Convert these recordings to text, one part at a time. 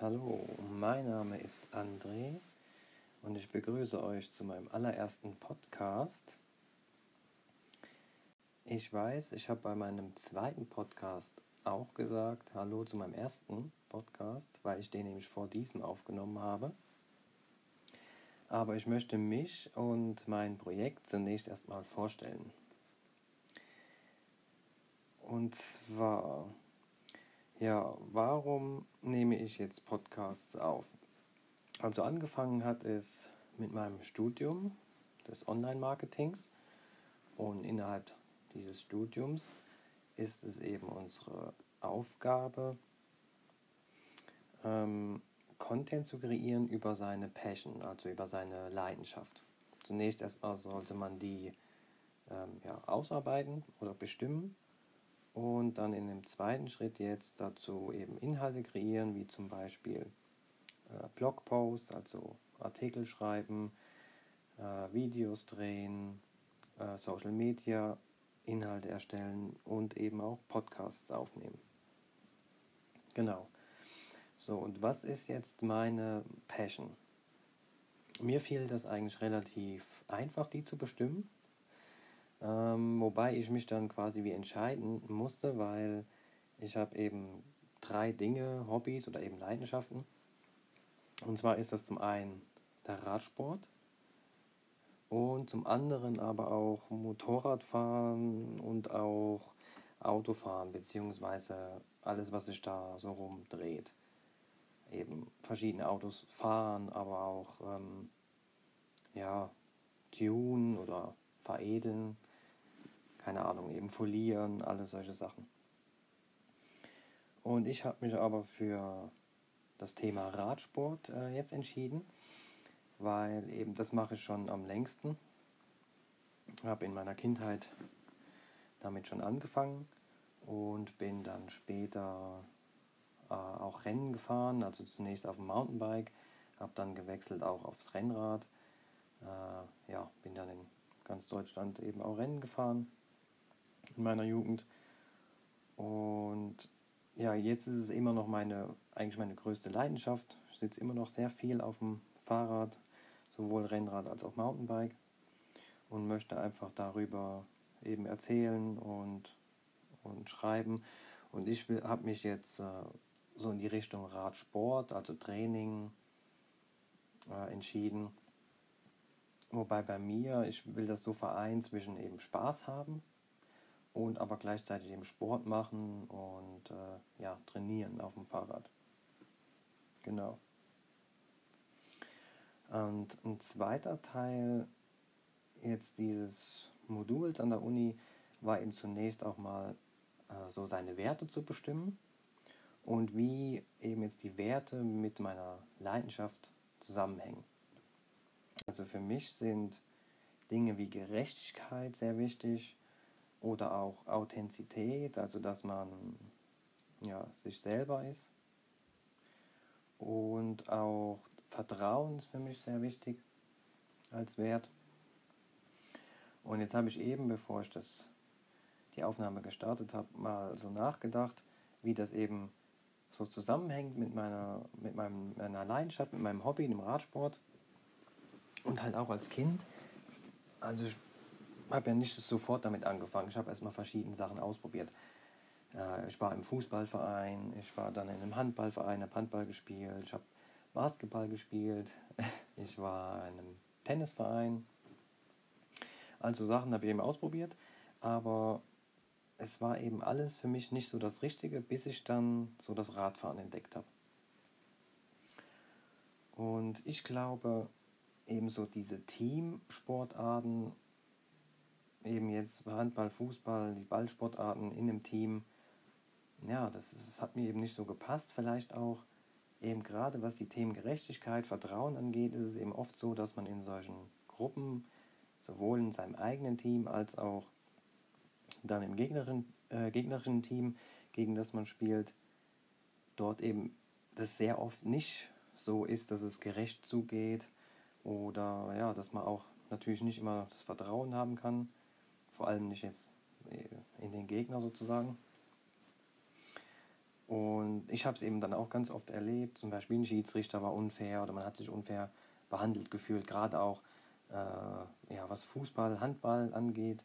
Hallo, mein Name ist André und ich begrüße euch zu meinem allerersten Podcast. Ich weiß, ich habe bei meinem zweiten Podcast auch gesagt, hallo zu meinem ersten Podcast, weil ich den nämlich vor diesem aufgenommen habe. Aber ich möchte mich und mein Projekt zunächst erstmal vorstellen. Und zwar ja, warum nehme ich jetzt Podcasts auf? Also angefangen hat es mit meinem Studium des Online-Marketings und innerhalb dieses Studiums ist es eben unsere Aufgabe, ähm, Content zu kreieren über seine Passion, also über seine Leidenschaft. Zunächst erstmal sollte man die ähm, ja, ausarbeiten oder bestimmen und dann in dem zweiten Schritt jetzt dazu eben Inhalte kreieren, wie zum Beispiel äh, Blogposts, also Artikel schreiben, äh, Videos drehen, äh, Social Media Inhalte erstellen und eben auch Podcasts aufnehmen. Genau. So, und was ist jetzt meine Passion? Mir fiel das eigentlich relativ einfach, die zu bestimmen. Ähm, wobei ich mich dann quasi wie entscheiden musste, weil ich habe eben drei Dinge, Hobbys oder eben Leidenschaften. Und zwar ist das zum einen der Radsport und zum anderen aber auch Motorradfahren und auch Autofahren, beziehungsweise alles, was sich da so rumdreht. Eben verschiedene Autos fahren, aber auch ähm, ja, tun oder veredeln keine Ahnung, eben folieren, alle solche Sachen. Und ich habe mich aber für das Thema Radsport äh, jetzt entschieden, weil eben das mache ich schon am längsten. Habe in meiner Kindheit damit schon angefangen und bin dann später äh, auch Rennen gefahren, also zunächst auf dem Mountainbike, habe dann gewechselt auch aufs Rennrad. Äh, ja, bin dann in ganz Deutschland eben auch Rennen gefahren in meiner Jugend. Und ja, jetzt ist es immer noch meine, eigentlich meine größte Leidenschaft. Ich sitze immer noch sehr viel auf dem Fahrrad, sowohl Rennrad als auch Mountainbike und möchte einfach darüber eben erzählen und, und schreiben. Und ich habe mich jetzt äh, so in die Richtung Radsport, also Training, äh, entschieden. Wobei bei mir, ich will das so vereinen zwischen eben Spaß haben und aber gleichzeitig eben Sport machen und äh, ja, trainieren auf dem Fahrrad. Genau. Und ein zweiter Teil jetzt dieses Moduls an der Uni war eben zunächst auch mal äh, so seine Werte zu bestimmen und wie eben jetzt die Werte mit meiner Leidenschaft zusammenhängen. Also für mich sind Dinge wie Gerechtigkeit sehr wichtig, oder auch Authentizität, also dass man ja, sich selber ist. Und auch Vertrauen ist für mich sehr wichtig als Wert. Und jetzt habe ich eben, bevor ich das, die Aufnahme gestartet habe, mal so nachgedacht, wie das eben so zusammenhängt mit meiner, mit meinem, meiner Leidenschaft, mit meinem Hobby, dem Radsport und halt auch als Kind. Also ich habe ja nicht sofort damit angefangen. Ich habe erstmal verschiedene Sachen ausprobiert. Äh, ich war im Fußballverein, ich war dann in einem Handballverein, habe Handball gespielt, ich habe Basketball gespielt, ich war in einem Tennisverein. Also Sachen habe ich eben ausprobiert, aber es war eben alles für mich nicht so das Richtige, bis ich dann so das Radfahren entdeckt habe. Und ich glaube, ebenso diese Teamsportarten eben jetzt Handball, Fußball, die Ballsportarten in einem Team, ja, das, das hat mir eben nicht so gepasst. Vielleicht auch eben gerade was die Themen Gerechtigkeit, Vertrauen angeht, ist es eben oft so, dass man in solchen Gruppen, sowohl in seinem eigenen Team als auch dann im gegnerischen, äh, gegnerischen Team, gegen das man spielt, dort eben das sehr oft nicht so ist, dass es gerecht zugeht Oder ja, dass man auch natürlich nicht immer das Vertrauen haben kann, vor allem nicht jetzt in den Gegner sozusagen. Und ich habe es eben dann auch ganz oft erlebt, zum Beispiel ein Schiedsrichter war unfair oder man hat sich unfair behandelt gefühlt, gerade auch äh, ja, was Fußball, Handball angeht.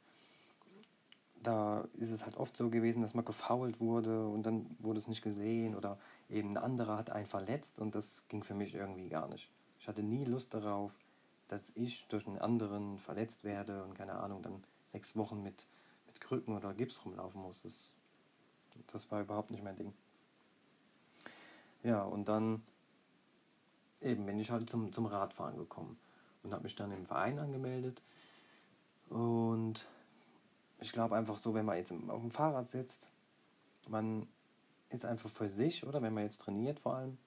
Da ist es halt oft so gewesen, dass man gefault wurde und dann wurde es nicht gesehen oder eben ein anderer hat einen verletzt und das ging für mich irgendwie gar nicht. Ich hatte nie Lust darauf, dass ich durch einen anderen verletzt werde und keine Ahnung, dann sechs Wochen mit, mit Krücken oder Gips rumlaufen muss. Das, das war überhaupt nicht mein Ding. Ja, und dann eben bin ich halt zum, zum Radfahren gekommen und habe mich dann im Verein angemeldet. Und ich glaube einfach so, wenn man jetzt auf dem Fahrrad sitzt, man ist einfach für sich, oder wenn man jetzt trainiert vor allem.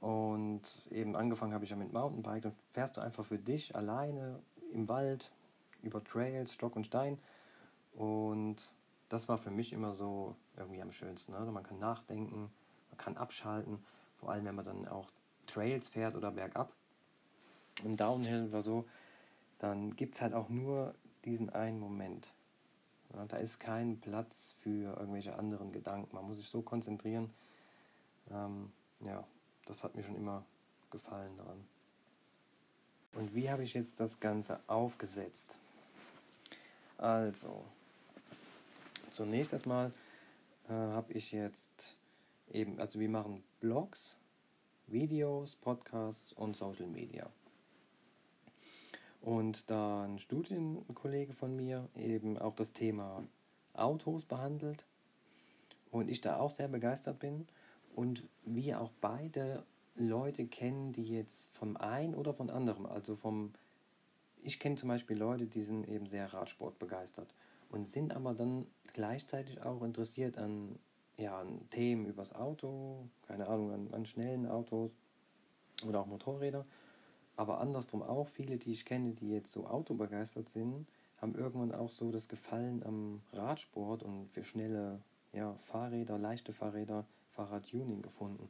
Und eben angefangen habe ich ja mit Mountainbike, dann fährst du einfach für dich alleine im Wald, über Trails, Stock und Stein. Und das war für mich immer so irgendwie am schönsten. Also man kann nachdenken, man kann abschalten, vor allem wenn man dann auch Trails fährt oder bergab. Im Downhill oder so, dann gibt es halt auch nur diesen einen Moment. Ja, da ist kein Platz für irgendwelche anderen Gedanken. Man muss sich so konzentrieren. Ähm, ja, das hat mir schon immer gefallen daran. Und wie habe ich jetzt das Ganze aufgesetzt? Also, zunächst erstmal äh, habe ich jetzt eben, also wir machen Blogs, Videos, Podcasts und Social Media. Und da ein Studienkollege von mir eben auch das Thema Autos behandelt und ich da auch sehr begeistert bin und wir auch beide Leute kennen, die jetzt vom einen oder von anderem, also vom, ich kenne zum Beispiel Leute, die sind eben sehr Radsport begeistert und sind aber dann gleichzeitig auch interessiert an ja, an Themen übers Auto, keine Ahnung, an, an schnellen Autos oder auch Motorräder. Aber andersrum auch, viele, die ich kenne, die jetzt so autobegeistert sind, haben irgendwann auch so das Gefallen am Radsport und für schnelle ja, Fahrräder, leichte Fahrräder, Fahrradtuning gefunden.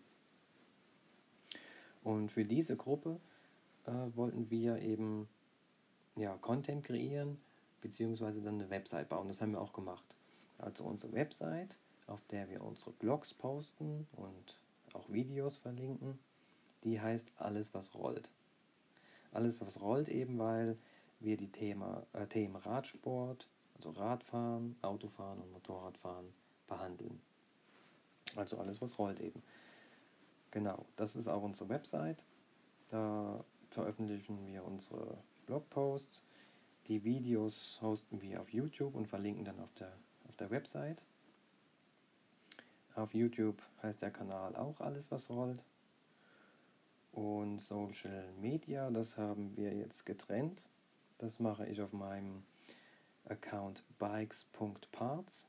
Und für diese Gruppe äh, wollten wir eben ja, Content kreieren, beziehungsweise dann eine Website bauen. Das haben wir auch gemacht. Also unsere Website auf der wir unsere Blogs posten und auch Videos verlinken. Die heißt Alles, was rollt. Alles, was rollt eben, weil wir die Thema, äh, Themen Radsport, also Radfahren, Autofahren und Motorradfahren behandeln. Also alles, was rollt eben. Genau, das ist auch unsere Website. Da veröffentlichen wir unsere Blogposts. Die Videos hosten wir auf YouTube und verlinken dann auf der, auf der Website. Auf YouTube heißt der Kanal auch alles, was rollt. Und Social Media, das haben wir jetzt getrennt. Das mache ich auf meinem Account bikes.parts.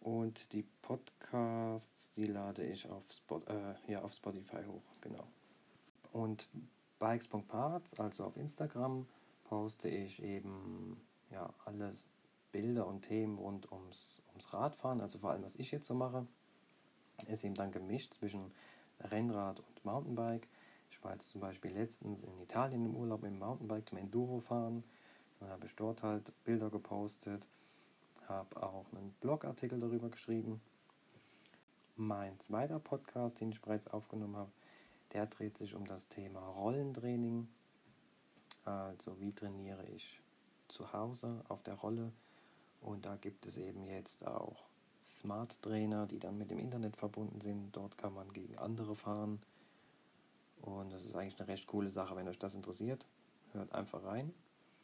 Und die Podcasts, die lade ich auf, Spot, äh, ja, auf Spotify hoch, genau. Und bikes.parts, also auf Instagram, poste ich eben ja, alles Bilder und Themen rund ums, ums Radfahren, also vor allem was ich jetzt so mache, ist eben dann gemischt zwischen Rennrad und Mountainbike. Ich war jetzt zum Beispiel letztens in Italien im Urlaub mit dem Mountainbike zum Enduro fahren. Dann habe ich dort halt Bilder gepostet, habe auch einen Blogartikel darüber geschrieben. Mein zweiter Podcast, den ich bereits aufgenommen habe, der dreht sich um das Thema Rollentraining. Also wie trainiere ich zu Hause auf der Rolle und da gibt es eben jetzt auch Smart Trainer, die dann mit dem Internet verbunden sind. Dort kann man gegen andere fahren. Und das ist eigentlich eine recht coole Sache, wenn euch das interessiert. Hört einfach rein.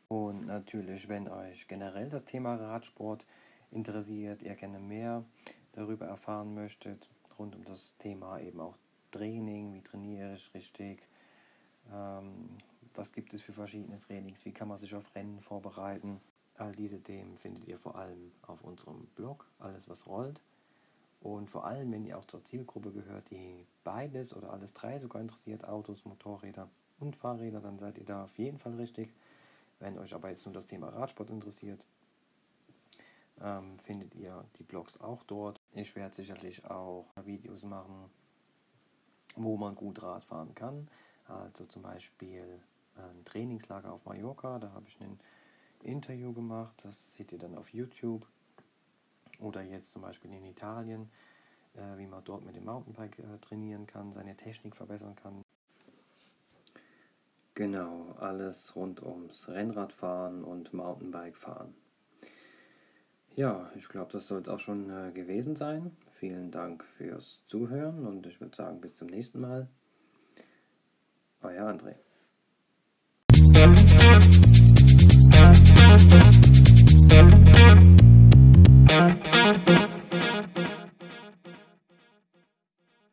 Und natürlich, wenn euch generell das Thema Radsport interessiert, ihr gerne mehr darüber erfahren möchtet, rund um das Thema eben auch Training, wie trainiere ich richtig, ähm, was gibt es für verschiedene Trainings, wie kann man sich auf Rennen vorbereiten, All diese Themen findet ihr vor allem auf unserem Blog, alles was rollt. Und vor allem, wenn ihr auch zur Zielgruppe gehört, die beides oder alles drei sogar interessiert, Autos, Motorräder und Fahrräder, dann seid ihr da auf jeden Fall richtig. Wenn euch aber jetzt nur das Thema Radsport interessiert, ähm, findet ihr die Blogs auch dort. Ich werde sicherlich auch Videos machen wo man gut Rad fahren kann. Also zum Beispiel ein Trainingslager auf Mallorca, da habe ich ein Interview gemacht, das seht ihr dann auf YouTube. Oder jetzt zum Beispiel in Italien, äh, wie man dort mit dem Mountainbike äh, trainieren kann, seine Technik verbessern kann. Genau, alles rund ums Rennradfahren und Mountainbike-Fahren. Ja, ich glaube, das soll es auch schon äh, gewesen sein. Vielen Dank fürs Zuhören und ich würde sagen, bis zum nächsten Mal. Euer André.